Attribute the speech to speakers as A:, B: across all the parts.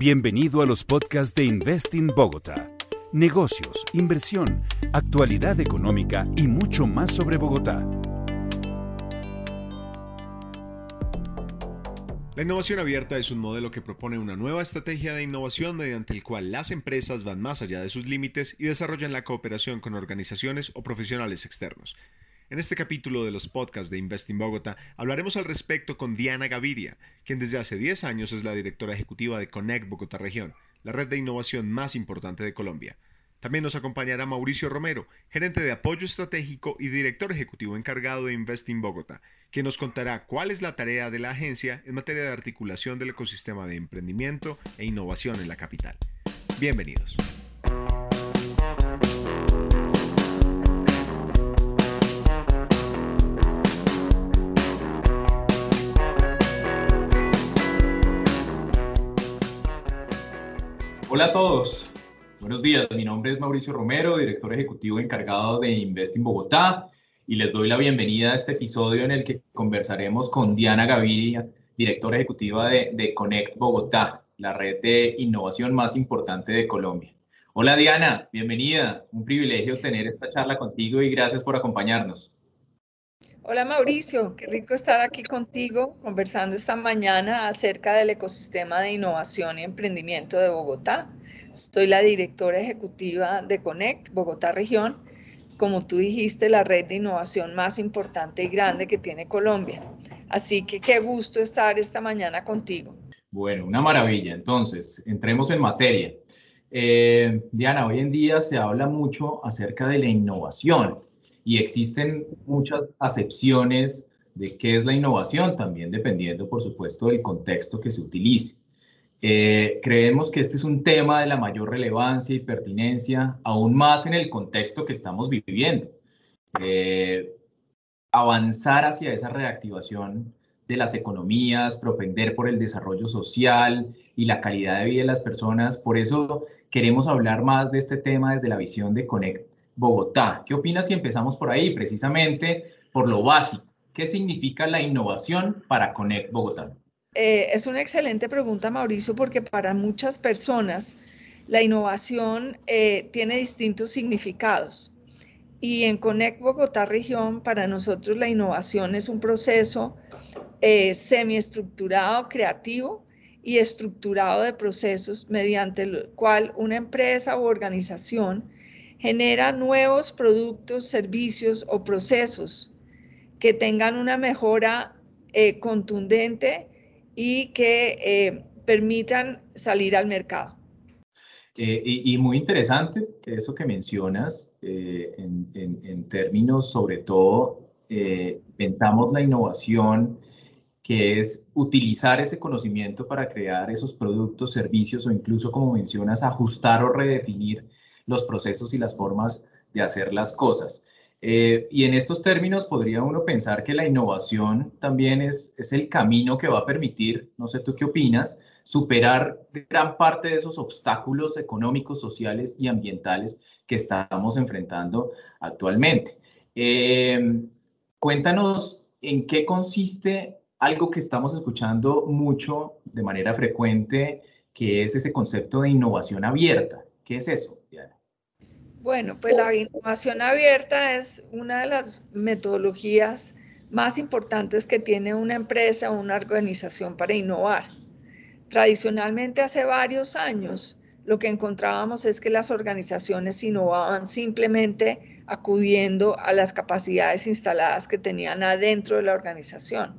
A: Bienvenido a los podcasts de Investing Bogotá. Negocios, inversión, actualidad económica y mucho más sobre Bogotá.
B: La innovación abierta es un modelo que propone una nueva estrategia de innovación mediante el cual las empresas van más allá de sus límites y desarrollan la cooperación con organizaciones o profesionales externos. En este capítulo de los podcasts de Investing Bogotá hablaremos al respecto con Diana Gaviria, quien desde hace 10 años es la directora ejecutiva de Connect Bogotá Región, la red de innovación más importante de Colombia. También nos acompañará Mauricio Romero, gerente de apoyo estratégico y director ejecutivo encargado de Investing Bogotá, quien nos contará cuál es la tarea de la agencia en materia de articulación del ecosistema de emprendimiento e innovación en la capital. Bienvenidos.
C: Hola a todos, buenos días. Mi nombre es Mauricio Romero, director ejecutivo encargado de Investing Bogotá, y les doy la bienvenida a este episodio en el que conversaremos con Diana Gaviria, directora ejecutiva de Connect Bogotá, la red de innovación más importante de Colombia. Hola Diana, bienvenida. Un privilegio tener esta charla contigo y gracias por acompañarnos.
D: Hola Mauricio, qué rico estar aquí contigo conversando esta mañana acerca del ecosistema de innovación y emprendimiento de Bogotá. Soy la directora ejecutiva de Connect Bogotá Región, como tú dijiste, la red de innovación más importante y grande que tiene Colombia. Así que qué gusto estar esta mañana contigo.
C: Bueno, una maravilla. Entonces, entremos en materia. Eh, Diana, hoy en día se habla mucho acerca de la innovación y existen muchas acepciones de qué es la innovación, también dependiendo, por supuesto, del contexto que se utilice. Eh, creemos que este es un tema de la mayor relevancia y pertinencia, aún más en el contexto que estamos viviendo. Eh, avanzar hacia esa reactivación de las economías, propender por el desarrollo social y la calidad de vida de las personas. Por eso queremos hablar más de este tema desde la visión de Connect Bogotá. ¿Qué opinas si empezamos por ahí, precisamente por lo básico? ¿Qué significa la innovación para Connect Bogotá?
D: Eh, es una excelente pregunta, Mauricio, porque para muchas personas la innovación eh, tiene distintos significados. Y en Connect Bogotá Región, para nosotros la innovación es un proceso eh, semiestructurado, creativo y estructurado de procesos mediante el cual una empresa u organización genera nuevos productos, servicios o procesos que tengan una mejora eh, contundente y que eh, permitan salir al mercado.
C: Eh, y, muy interesante eso que mencionas en, términos, sobre todo, inventamos la innovación, que es utilizar ese conocimiento para crear esos productos, servicios o incluso, como mencionas, ajustar o redefinir los procesos y las formas de hacer las cosas. Eh, y en estos términos podría uno pensar que la innovación también es, es el camino que va a permitir, no sé tú qué opinas, superar gran parte de esos obstáculos económicos, sociales y ambientales que estamos enfrentando actualmente. Eh, cuéntanos en qué consiste algo que estamos escuchando mucho de manera frecuente, que es ese concepto de innovación abierta. ¿Qué es eso, Diana?
D: Bueno, pues la innovación abierta es una de las metodologías más importantes que tiene una empresa o una organización para innovar. Tradicionalmente, hace varios años, lo que encontrábamos es que las organizaciones innovaban simplemente acudiendo a las capacidades instaladas que tenían adentro de la organización.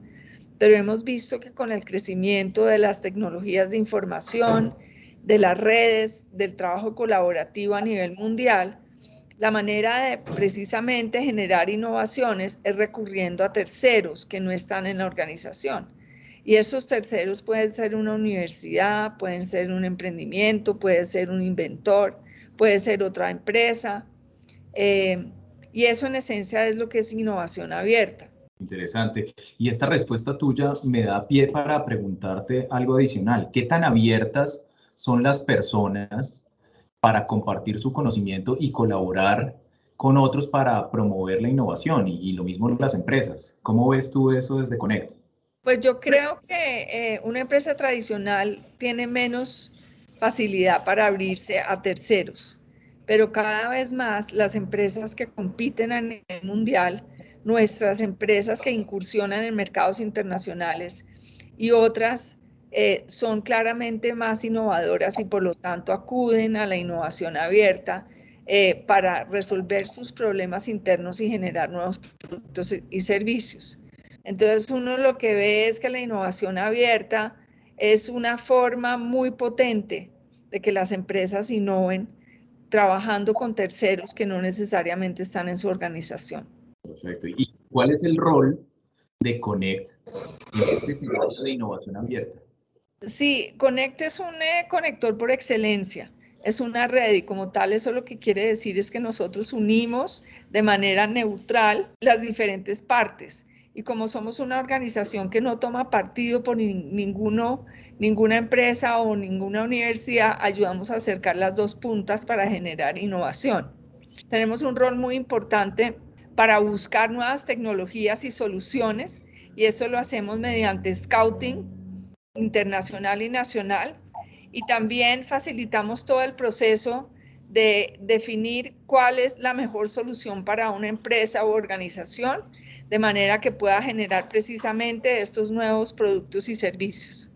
D: Pero hemos visto que con el crecimiento de las tecnologías de información, de las redes, del trabajo colaborativo a nivel mundial, la manera de precisamente generar innovaciones es recurriendo a terceros que no están en la organización. Y esos terceros pueden ser una universidad, pueden ser un emprendimiento, puede ser un inventor, puede ser otra empresa. Eh, y eso en esencia es lo que es innovación abierta.
C: Interesante. Y esta respuesta tuya me da pie para preguntarte algo adicional. ¿Qué tan abiertas son las personas para compartir su conocimiento y colaborar con otros para promover la innovación y, lo mismo las empresas. ¿Cómo ves tú eso desde Connect?
D: Pues yo creo que eh, una empresa tradicional tiene menos facilidad para abrirse a terceros. Pero cada vez más las empresas que compiten a nivel mundial, nuestras empresas que incursionan en mercados internacionales y otras eh, son claramente más innovadoras y por lo tanto acuden a la innovación abierta eh, para resolver sus problemas internos y generar nuevos productos y servicios. Entonces uno lo que ve es que la innovación abierta es una forma muy potente de que las empresas innoven trabajando con terceros que no necesariamente están en su organización.
C: Perfecto. ¿Y cuál es el rol de Connect en este scenario de innovación abierta?
D: Sí, Connect es un eh, conector por excelencia. Es una red y como tal eso lo que quiere decir es que nosotros unimos de manera neutral las diferentes partes y como somos una organización que no toma partido por ninguno, ninguna empresa o ninguna universidad, ayudamos a acercar las dos puntas para generar innovación. Tenemos un rol muy importante para buscar nuevas tecnologías y soluciones y eso lo hacemos mediante scouting internacional y nacional y también facilitamos todo el proceso de definir cuál es la mejor solución para una empresa u organización de manera que pueda generar precisamente estos nuevos productos y servicios.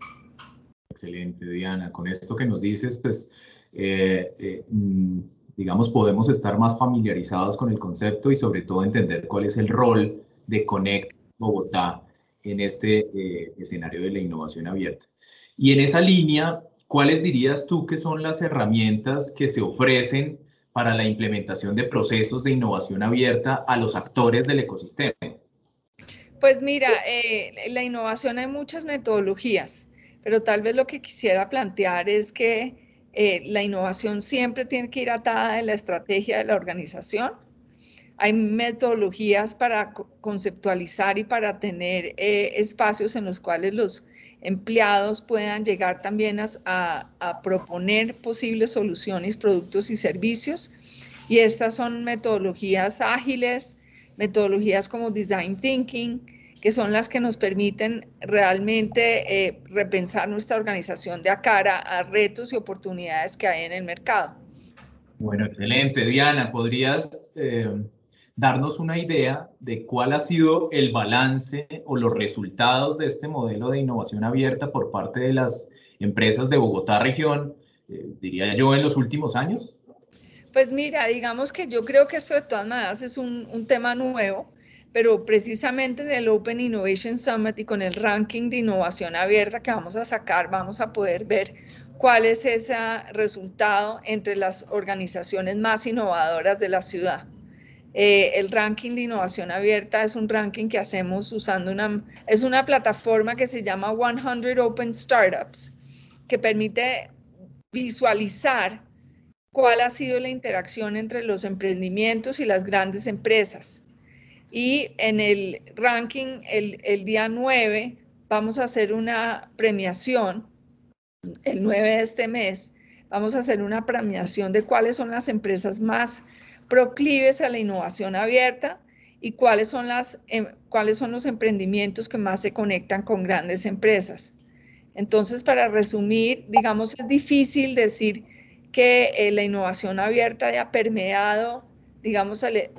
C: Excelente, Diana. Con esto que nos dices, pues, eh, eh, mm, digamos, podemos estar más familiarizados con el concepto y sobre todo entender cuál es el rol de Connect Bogotá en este eh, escenario de la innovación abierta. Y en esa línea, ¿cuáles dirías tú que son las herramientas que se ofrecen para la implementación de procesos de innovación abierta a los actores del ecosistema?
D: Pues mira, eh, la innovación hay muchas metodologías, pero tal vez lo que quisiera plantear es que eh, la innovación siempre tiene que ir atada de la estrategia de la organización. Hay metodologías para conceptualizar y para tener eh, espacios en los cuales los empleados puedan llegar también a, a, proponer posibles soluciones, productos y servicios. Y estas son metodologías ágiles, metodologías como Design Thinking, que son las que nos permiten realmente eh, repensar nuestra organización de a cara a retos y oportunidades que hay en el mercado.
C: Bueno, excelente. Diana, ¿podrías eh, darnos una idea de cuál ha sido el balance o los resultados de este modelo de innovación abierta por parte de las empresas de Bogotá región, eh, diría yo, en los últimos años?
D: Pues mira, digamos que yo creo que esto de todas maneras es un, un tema nuevo pero precisamente en el Open Innovation Summit y con el ranking de innovación abierta que vamos a sacar, vamos a poder ver cuál es ese resultado entre las organizaciones más innovadoras de la ciudad. Eh, el ranking de innovación abierta es un ranking que hacemos usando una, es una plataforma que se llama 100 Open Startups, que permite visualizar cuál ha sido la interacción entre los emprendimientos y las grandes empresas. Y en el ranking, el, día 9, vamos a hacer una premiación, el 9 de este mes, vamos a hacer una premiación de cuáles son las empresas más proclives a la innovación abierta y cuáles son, las, em, cuáles son los emprendimientos que más se conectan con grandes empresas. Entonces, para resumir, digamos, es difícil decir que eh, la innovación abierta haya permeado digamos, al,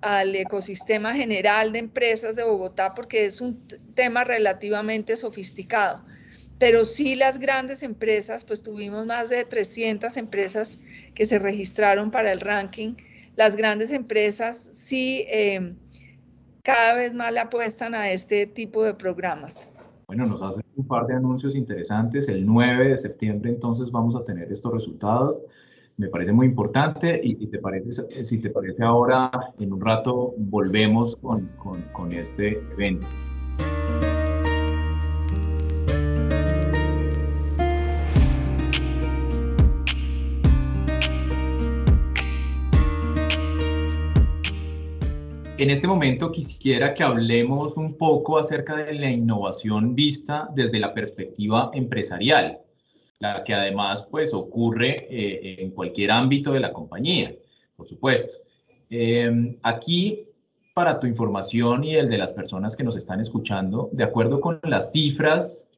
D: al, ecosistema general de empresas de Bogotá, porque es un tema relativamente sofisticado. Pero sí las grandes empresas, pues tuvimos más de 300 empresas que se registraron para el ranking. Las grandes empresas sí eh, cada vez más le apuestan a este tipo de programas.
C: Bueno, nos hacen un par de anuncios interesantes. El 9 de septiembre entonces vamos a tener estos resultados me parece muy importante y, te parece, si te parece ahora, en un rato volvemos con, con, con este evento. En este momento quisiera que hablemos un poco acerca de la innovación vista desde la perspectiva empresarial la que además pues ocurre eh, en cualquier ámbito de la compañía, por supuesto. Em, aquí, para tu información y el de las personas que nos están escuchando, de acuerdo con las cifras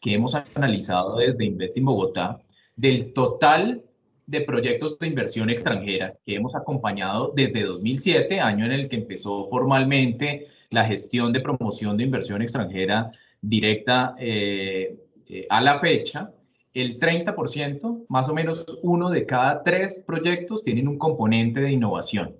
C: que hemos analizado desde Investing Bogotá, del total de proyectos de inversión extranjera que hemos acompañado desde 2007, año en el que empezó formalmente la gestión de promoción de inversión extranjera directa eh, eh, a la fecha, el 30%, más o menos uno de cada tres proyectos tienen un componente de innovación.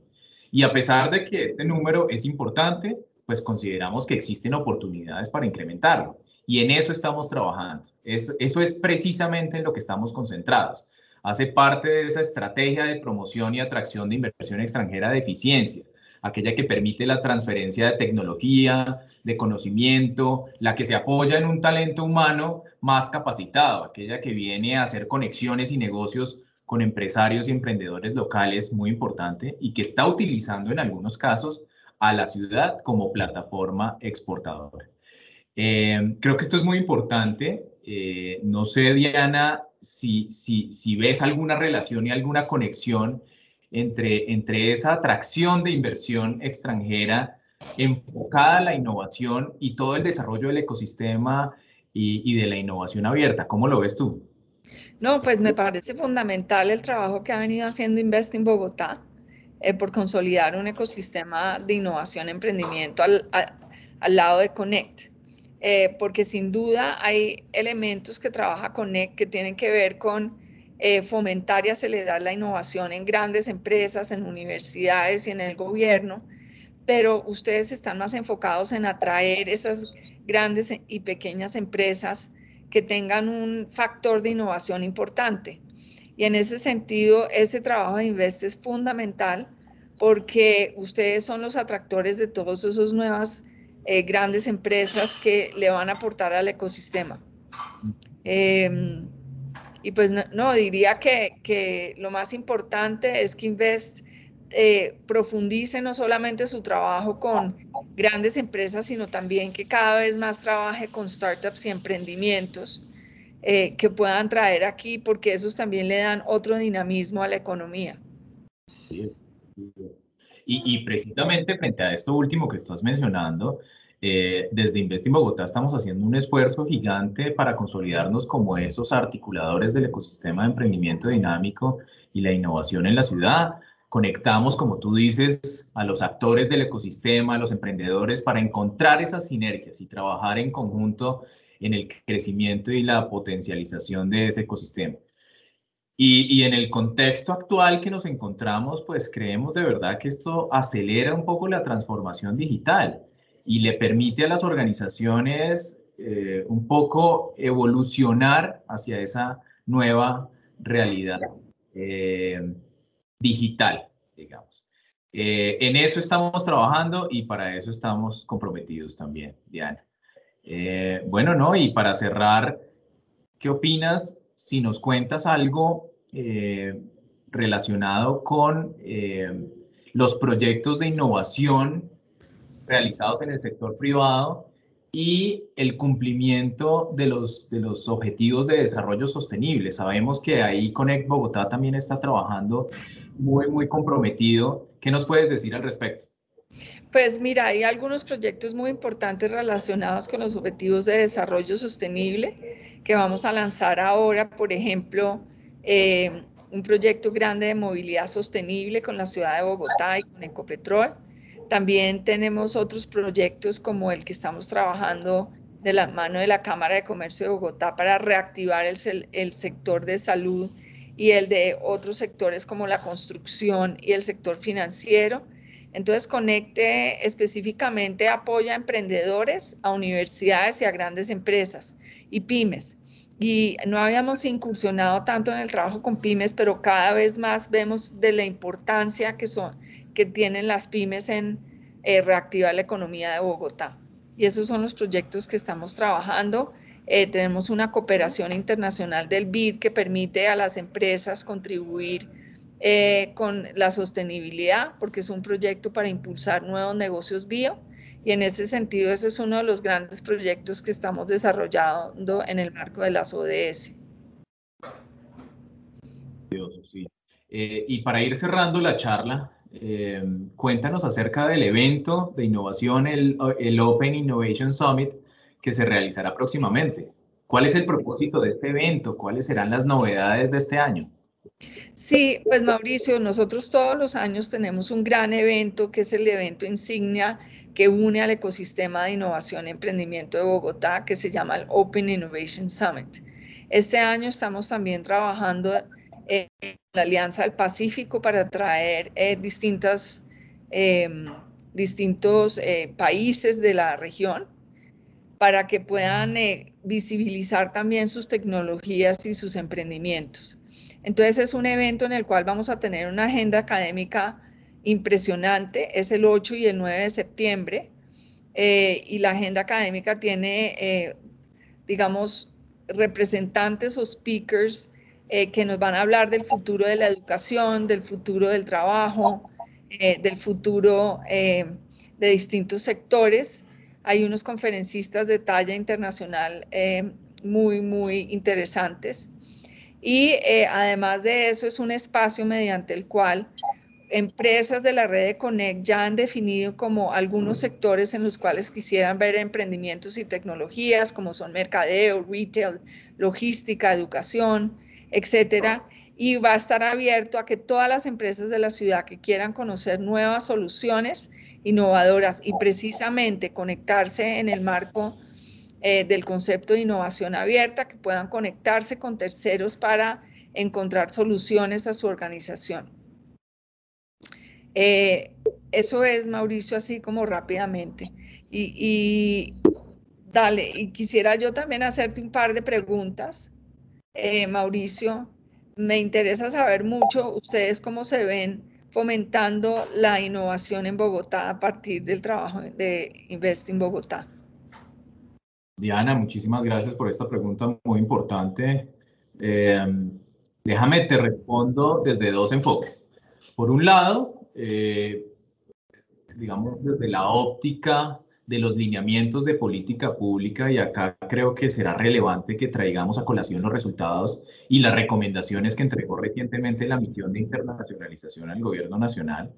C: Y a pesar de que este número es importante, pues consideramos que existen oportunidades para incrementarlo. Y en eso estamos trabajando. Es, eso es precisamente en lo que estamos concentrados. Hace parte de esa estrategia de promoción y atracción de inversión extranjera de eficiencia, aquella que permite la transferencia de tecnología, de conocimiento, la que se apoya en un talento humano más capacitado, aquella que viene a hacer conexiones y negocios con empresarios y emprendedores locales, muy importante, y que está utilizando en algunos casos a la ciudad como plataforma exportadora. Eh, creo que esto es muy importante. Eh, no sé, Diana, si, si, si, ves alguna relación y alguna conexión entre, entre esa atracción de inversión extranjera enfocada a la innovación y todo el desarrollo del ecosistema y, y de la innovación abierta. ¿Cómo lo ves tú?
D: No, pues me parece fundamental el trabajo que ha venido haciendo Invest en Bogotá eh, por consolidar un ecosistema de innovación, emprendimiento al, al lado de Connect. Eh, porque sin duda hay elementos que trabaja Connect que tienen que ver con eh, fomentar y acelerar la innovación en grandes empresas, en universidades y en el gobierno, pero ustedes están más enfocados en atraer esas grandes y pequeñas empresas que tengan un factor de innovación importante. Y en ese sentido, ese trabajo de Invest es fundamental porque ustedes son los atractores de todas esas nuevas eh, grandes empresas que le van a aportar al ecosistema. Em, y pues no, diría que, que, lo más importante es que Invest eh, profundice no solamente su trabajo con grandes empresas, sino también que cada vez más trabaje con startups y emprendimientos eh, que puedan traer aquí, porque esos también le dan otro dinamismo a la economía.
C: Y, precisamente frente a esto último que estás mencionando, eh, desde Invest Bogotá estamos haciendo un esfuerzo gigante para consolidarnos como esos articuladores del ecosistema de emprendimiento dinámico y la innovación en la ciudad. Conectamos, como tú dices, a los actores del ecosistema, a los emprendedores, para encontrar esas sinergias y trabajar en conjunto en el crecimiento y la potencialización de ese ecosistema. Y, en el contexto actual que nos encontramos, pues creemos de verdad que esto acelera un poco la transformación digital y le permite a las organizaciones eh, un poco evolucionar hacia esa nueva realidad eh, digital, digamos. Eh, en eso estamos trabajando y para eso estamos comprometidos también, Diana. Eh, bueno, no, y para cerrar, ¿qué opinas si nos cuentas algo eh, relacionado con eh, los proyectos de innovación realizados en el sector privado y el cumplimiento de los, de los objetivos de desarrollo sostenible? Sabemos que ahí Connect Bogotá también está trabajando muy, muy comprometido. ¿Qué nos puedes decir al respecto?
D: Pues mira, hay algunos proyectos muy importantes relacionados con los objetivos de desarrollo sostenible que vamos a lanzar ahora, por ejemplo, eh, un proyecto grande de movilidad sostenible con la ciudad de Bogotá y con Ecopetrol. También tenemos otros proyectos como el que estamos trabajando de la mano de la Cámara de Comercio de Bogotá para reactivar el, el sector de salud y el de otros sectores como la construcción y el sector financiero. Entonces, Conecte específicamente apoya a emprendedores, a universidades y a grandes empresas y pymes. Y no habíamos incursionado tanto en el trabajo con pymes, pero cada vez más vemos de la importancia que, son, que tienen las pymes en eh, reactivar la economía de Bogotá. Y esos son los proyectos que estamos trabajando. Eh, tenemos una cooperación internacional del BID que permite a las empresas contribuir eh, con la sostenibilidad, porque es un proyecto para impulsar nuevos negocios bio. Y en ese sentido, ese es uno de los grandes proyectos que estamos desarrollando en el marco de las ODS.
C: Eh, y para ir cerrando la charla, eh, cuéntanos acerca del evento de innovación, el Open Innovation Summit, que se realizará próximamente. ¿Cuál es el propósito de este evento? ¿Cuáles serán las novedades de este año?
D: Sí, pues Mauricio, nosotros todos los años tenemos un gran evento que es el evento insignia que une al ecosistema de innovación y emprendimiento de Bogotá, que se llama el Open Innovation Summit. Este año estamos también trabajando en la Alianza del Pacífico para traer eh, distintas, em, distintos eh, países de la región para que puedan eh, visibilizar también sus tecnologías y sus emprendimientos. Entonces es un evento en el cual vamos a tener una agenda académica impresionante, es el 8 y el 9 de septiembre, eh, y la agenda académica tiene, eh, digamos, representantes o speakers eh, que nos van a hablar del futuro de la educación, del futuro del trabajo, del futuro de distintos sectores. Hay unos conferencistas de talla internacional muy, muy interesantes. Y además de eso, es un espacio mediante el cual empresas de la red de Connect ya han definido como algunos sectores en los cuales quisieran ver emprendimientos y tecnologías, como son mercadeo, retail, logística, educación, etcétera. Y va a estar abierto a que todas las empresas de la ciudad que quieran conocer nuevas soluciones innovadoras y precisamente conectarse en el marco eh, del concepto de innovación abierta, que puedan conectarse con terceros para encontrar soluciones a su organización. Eh, eso es, Mauricio, así como rápidamente. Y, dale, y quisiera yo también hacerte un par de preguntas, eh, Mauricio. Me interesa saber mucho ustedes cómo se ven fomentando la innovación en Bogotá a partir del trabajo de Invest in Bogotá.
C: Diana, muchísimas gracias por esta pregunta muy importante. Eh, déjame te respondo desde dos enfoques. Por un lado, eh, digamos, desde la óptica de los lineamientos de política pública y acá creo que será relevante que traigamos a colación los resultados y las recomendaciones que entregó recientemente la misión de internacionalización al gobierno nacional.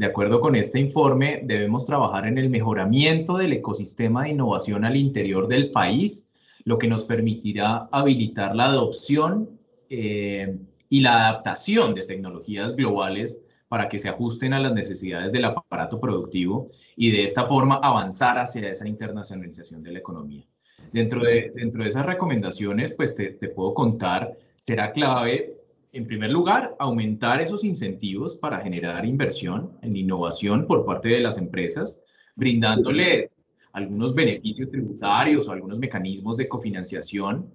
C: De acuerdo con este informe, debemos trabajar en el mejoramiento del ecosistema de innovación al interior del país, lo que nos permitirá habilitar la adopción eh, y la adaptación de tecnologías globales para que se ajusten a las necesidades del aparato productivo y de esta forma avanzar hacia esa internacionalización de la economía. Dentro de, dentro de esas recomendaciones, pues te, te puedo contar, será clave, en primer lugar, aumentar esos incentivos para generar inversión en innovación por parte de las empresas, brindándole algunos beneficios tributarios o algunos mecanismos de cofinanciación.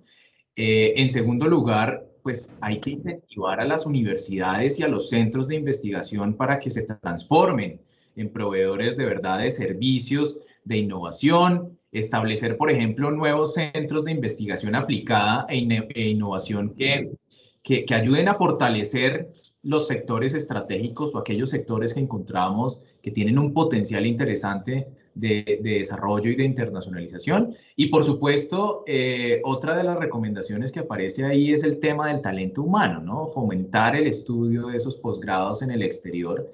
C: Eh, en segundo lugar, pues hay que incentivar a las universidades y a los centros de investigación para que se transformen en proveedores de verdad de servicios de innovación, establecer, por ejemplo, nuevos centros de investigación aplicada e, e innovación que, que, ayuden a fortalecer los sectores estratégicos o aquellos sectores que encontramos que tienen un potencial interesante de, desarrollo y de internacionalización. Y por supuesto, eh, otra de las recomendaciones que aparece ahí es el tema del talento humano, ¿no? Fomentar el estudio de esos posgrados en el exterior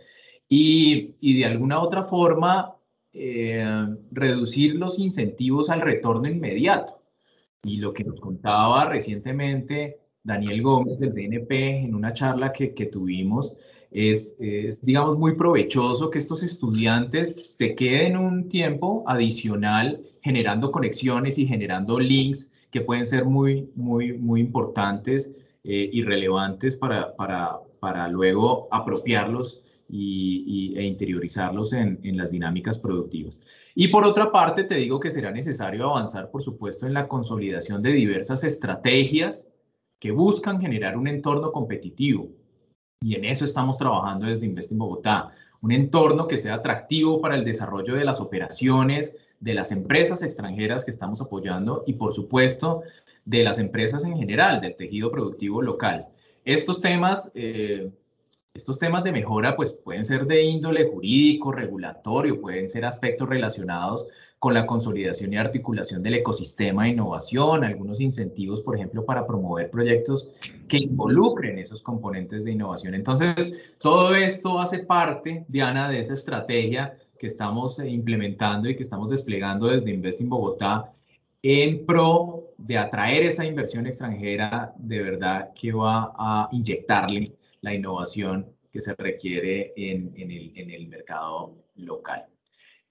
C: y, y de alguna otra forma eh, reducir los incentivos al retorno inmediato. Y lo que nos contaba recientemente Daniel Gómez del DNP en una charla que, que tuvimos es, digamos, muy provechoso que estos estudiantes se queden un tiempo adicional generando conexiones y generando links que pueden ser muy, muy, muy importantes eh, y relevantes para, para, para luego apropiarlos y, e interiorizarlos en, en, las dinámicas productivas. Y por otra parte, te digo que será necesario avanzar, por supuesto, en la consolidación de diversas estrategias que buscan generar un entorno competitivo, y en eso estamos trabajando desde Invest in Bogotá. Un entorno que sea atractivo para el desarrollo de las operaciones, de las empresas extranjeras que estamos apoyando y, por supuesto, de las empresas en general, del tejido productivo local. Estos temas, eh, estos temas de mejora, pues pueden ser de índole jurídico, regulatorio, pueden ser aspectos relacionados con la consolidación y articulación del ecosistema de innovación, algunos incentivos, por ejemplo, para promover proyectos que involucren esos componentes de innovación. Entonces, todo esto hace parte, Diana, de esa estrategia que estamos implementando y que estamos desplegando desde Invest in Bogotá en pro de atraer esa inversión extranjera de verdad que va a inyectarle la innovación que se requiere en, el, mercado local.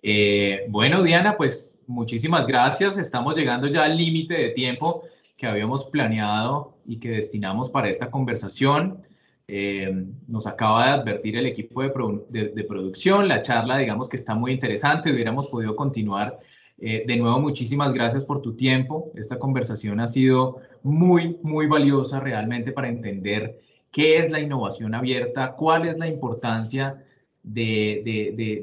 C: Eh, bueno, Diana, pues muchísimas gracias. Estamos llegando ya al límite de tiempo que habíamos planeado y que destinamos para esta conversación. Eh, nos acaba de advertir el equipo de, producción, la charla digamos que está muy interesante, hubiéramos podido continuar. Eh, de nuevo, muchísimas gracias por tu tiempo. Esta conversación ha sido muy, muy valiosa realmente para entender qué es la innovación abierta, cuál es la importancia de,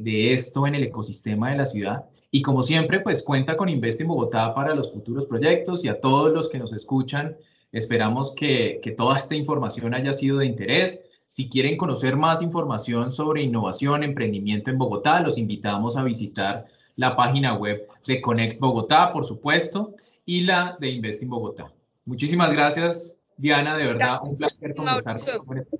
C: de esto en el ecosistema de la ciudad y como siempre, pues cuenta con Invest en Bogotá para los futuros proyectos y a todos los que nos escuchan, esperamos que, que toda esta información haya sido de interés. Si quieren conocer más información sobre innovación, emprendimiento en Bogotá, los invitamos a visitar la página web de Connect Bogotá, por supuesto, y la de Invest in Bogotá. Muchísimas gracias, Diana, de verdad, un placer conversar con
D: este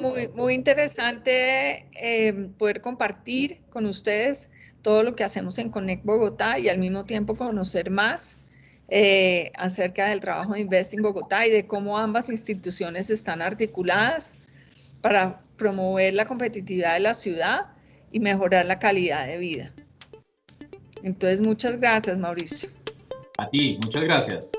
D: muy, muy interesante eh, poder compartir con ustedes todo lo que hacemos en Connect Bogotá y al mismo tiempo conocer más eh, acerca del trabajo de Investing Bogotá y de cómo ambas instituciones están articuladas para promover la competitividad de la ciudad y mejorar la calidad de vida. Entonces, muchas gracias, Mauricio.
C: A ti, muchas gracias.